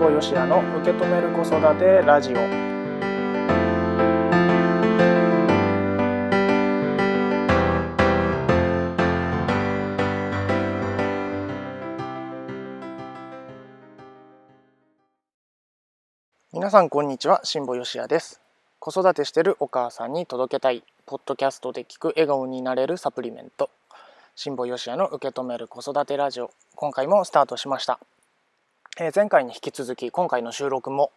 保よしやの受け止める子育てラジオ。皆さんこんにちは辛坊よしやです。子育てしてるお母さんに届けたいポッドキャストで聞く笑顔になれるサプリメント。辛坊よしやの受け止める子育てラジオ今回もスタートしました、え、前回に引き続き今回の収録も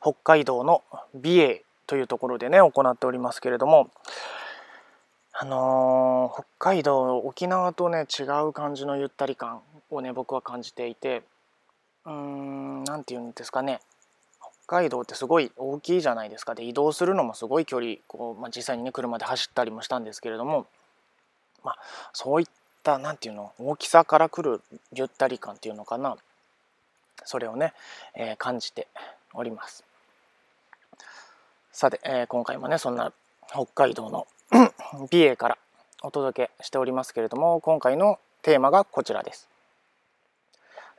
北海道の美瑛というところでね行っておりますけれどもあのー、北海道沖縄とね違う感じのゆったり感をね僕は感じていてうーん何て言うんですかね。北海道ってすごい大きいじゃないですか。で移動するのもすごい距離こう、まあ、実際にね車で走ったりもしたんですけれども、まあ、そういっった何て言うの大きさからくるゆったり感っていうのかな。それをね、えー、感じております。さて、えー、今回もねそんな北海道の 美瑛からお届けしておりますけれども今回のテーマがこちらです。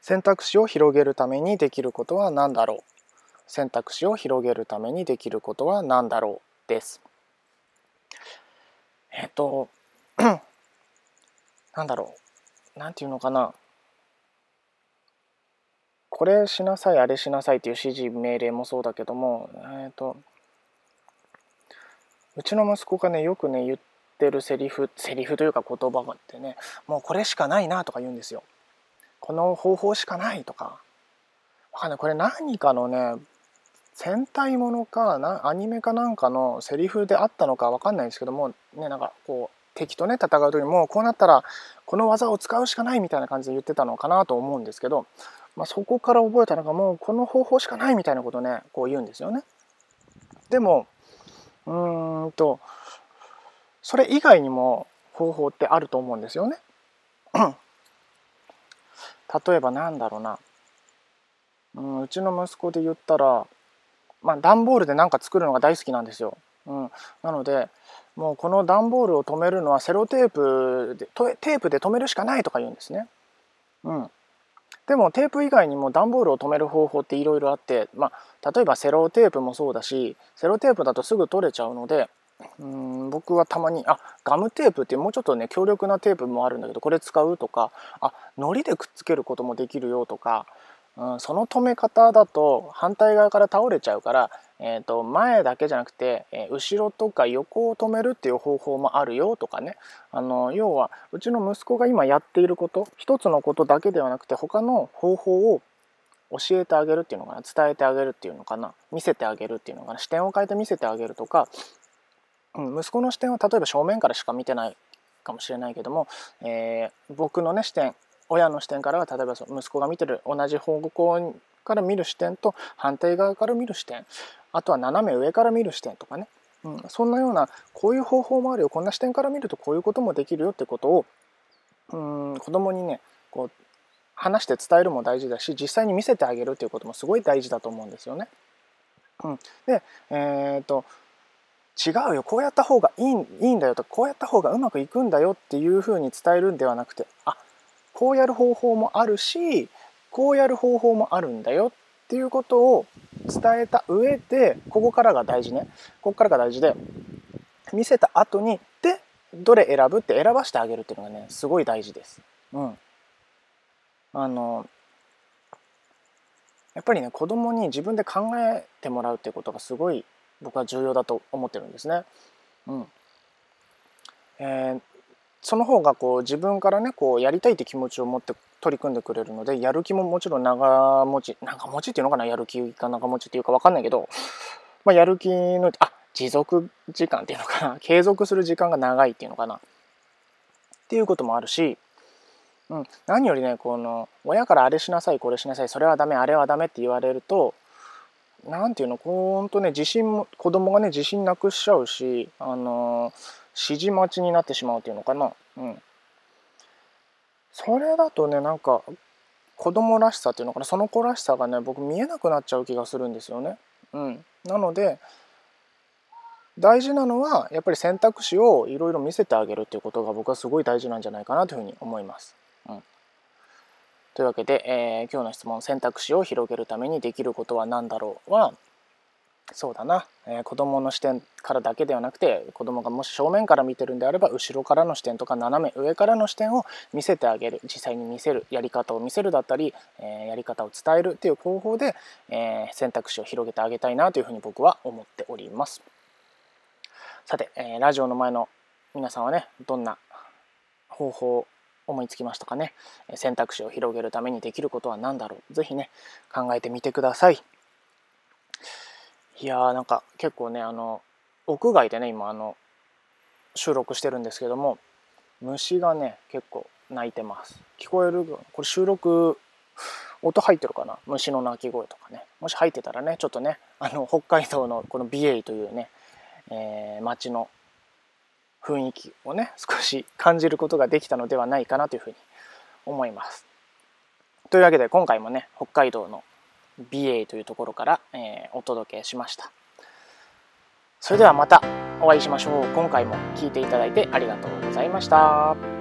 選択肢を広げるためにできることは何だろう。選択肢を広げるためにできることは何だろうです。えっと なんだろう。なんていうのかな。これしなさいあれしなさいっていう指示命令もそうだけどもえ、ー、とうちの息子がねよくね言ってるセリフセリフというか言葉があってねもうこれしかないなとか言うんですよ。この方法しかないとか。わかんない。これ何かのね戦隊ものかなアニメかなんかのセリフであったのかわかんないんですけどもねなんかこう敵とね戦う時もこうなったらこの技を使うしかないみたいな感じで言ってたのかなと思うんですけど、まあ、そこから覚えたのがもうこの方法しかないみたいなことねこう言うんですよね。でもうーんとそれ以外にも方法ってあると思うんですよね。例えばなんだろうな、うん、うちの息子で言ったら、まあ、段ボールで何か作るのが大好きなんですよ。うん、なのでもうこの段ボールを止めるのはセロテープでテープで止めるしかないとか言うんですね。うん、でもテープ以外にも段ボールを止める方法っていろいろあって、まあ、例えばセロテープもそうだしセロテープだとすぐ取れちゃうのでうん僕はたまにあガムテープっていうもうちょっとね強力なテープもあるんだけどこれ使うとかあ糊でくっつけることもできるよとか、うん、その止め方だと反対側から倒れちゃうからえーと、前だけじゃなくて、え、後ろとか横を止めるっていう方法もあるよとかね。あの要はうちの息子が今やっていること一つのことだけではなくて他の方法を教えてあげるっていうのかな。伝えてあげるっていうのかな。見せてあげるっていうのかな。視点を変えて見せてあげるとか、うん、息子の視点は例えば正面からしか見てないかもしれないけども、えー、僕のね視点親の視点からは例えば息子が見てる同じ方向から見る視点と反対側から見る視点。あとは斜め上から見る視点とかね、うん、そんなようなこういう方法もあるよ。こんな視点から見るとこういうこともできるよってことをうん子供にねこう話して伝えるも大事だし実際に見せてあげるっていうこともすごい大事だと思うんですよね。うん、で、えーと、違うよ。こうやった方がいいいいんだよと。こうやった方がうまくいくんだよっていうふうに伝えるんではなくてあこうやる方法もあるしこうやる方法もあるんだよっていうことを伝えた上でここからが大事ねここからが大事で見せた後にでどれ選ぶって選ばしてあげるっていうのがねすごい大事です。うん、あのやっぱりね子供に自分で考えてもらうっていうことがすごい僕は重要だと思ってるんですね。うんえー、その方がこう自分からねこうやりたいって気持ちを持って取り組んでくれるのでやる気ももちろん長持ち長持ちっていうのかなやる気か長持ちっていうか分かんないけど、まあ、やる気のあ持続時間っていうのかな 継続する時間が長いっていうのかなっていうこともあるし、うん、何よりねこの親からあれしなさいこれしなさいそれはダメあれはダメって言われると何ていうのほんとね自信も子供がね自信なくしちゃうしあの指示待ちになってしまうっていうのかな。うんそれだとねなんか子供らしさっていうのかなその子らしさがね僕見えなくなっちゃう気がするんですよね。うん、なので大事なのはやっぱり選択肢をいろいろ見せてあげるっていうことが僕はすごい大事なんじゃないかなというふうに思います。うん、というわけで、えー、今日の質問選択肢を広げるためにできることは何だろうはそうだな、えー、子供の視点からだけではなくて子供がもし正面から見てるんであれば後ろからの視点とか斜め上からの視点を見せてあげる。実際に見せるやり方を見せるだったり、えー、やり方を伝えるっていう方法で、えー、選択肢を広げてあげたいなというふうに僕は思っております。さて、えラジオの前の皆さんはねどんな方法を思いつきましたかね？選択肢を広げるためにできることは何だろう？是非ね考えてみてください。いやーなんか結構ねあの屋外でね今あの収録してるんですけども虫がね結構鳴いてます。聞こえるこれ収録音入ってるかな？虫の鳴き声とかね。もし入ってたらねちょっとねあの北海道のこの美瑛というね、えー、町の雰囲気をね少し感じることができたのではないかなというふうに思います。というわけで今回もね北海道の美瑛というところから、えー、お届けしました。それではまたお会いしましょう。今回も聴いていただいてありがとうございました。